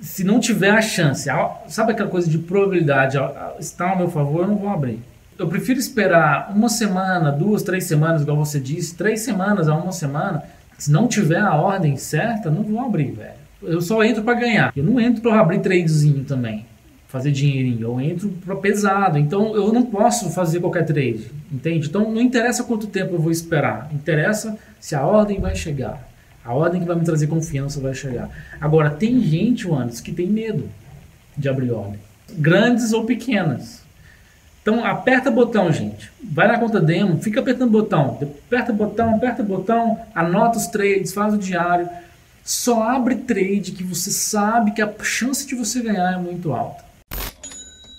se não tiver a chance, sabe aquela coisa de probabilidade, está ao meu favor, eu não vou abrir. Eu prefiro esperar uma semana, duas, três semanas, igual você disse, três semanas a uma semana. Se não tiver a ordem certa, não vou abrir, velho. Eu só entro para ganhar. Eu não entro para abrir tradezinho também, fazer dinheirinho. Eu entro para pesado. Então eu não posso fazer qualquer trade, entende? Então não interessa quanto tempo eu vou esperar. Interessa se a ordem vai chegar. A ordem que vai me trazer confiança vai chegar. Agora, tem gente, Anderson, que tem medo de abrir ordem. Grandes ou pequenas. Então, aperta botão, gente. Vai na conta demo, fica apertando botão. Aperta botão, aperta botão, anota os trades, faz o diário. Só abre trade que você sabe que a chance de você ganhar é muito alta.